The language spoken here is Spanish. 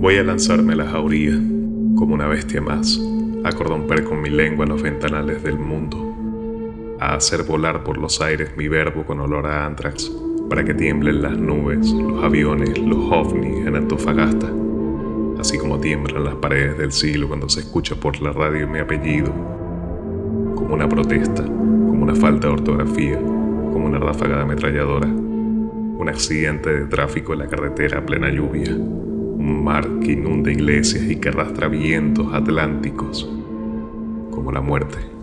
Voy a lanzarme a la jauría, como una bestia más, a corromper con mi lengua los ventanales del mundo, a hacer volar por los aires mi verbo con olor a antrax, para que tiemblen las nubes, los aviones, los ovnis en Antofagasta, así como tiemblan las paredes del siglo cuando se escucha por la radio mi apellido, como una protesta, como una falta de ortografía, como una ráfaga de ametralladora, un accidente de tráfico en la carretera a plena lluvia un mar que inunda iglesias y que arrastra vientos atlánticos, como la muerte.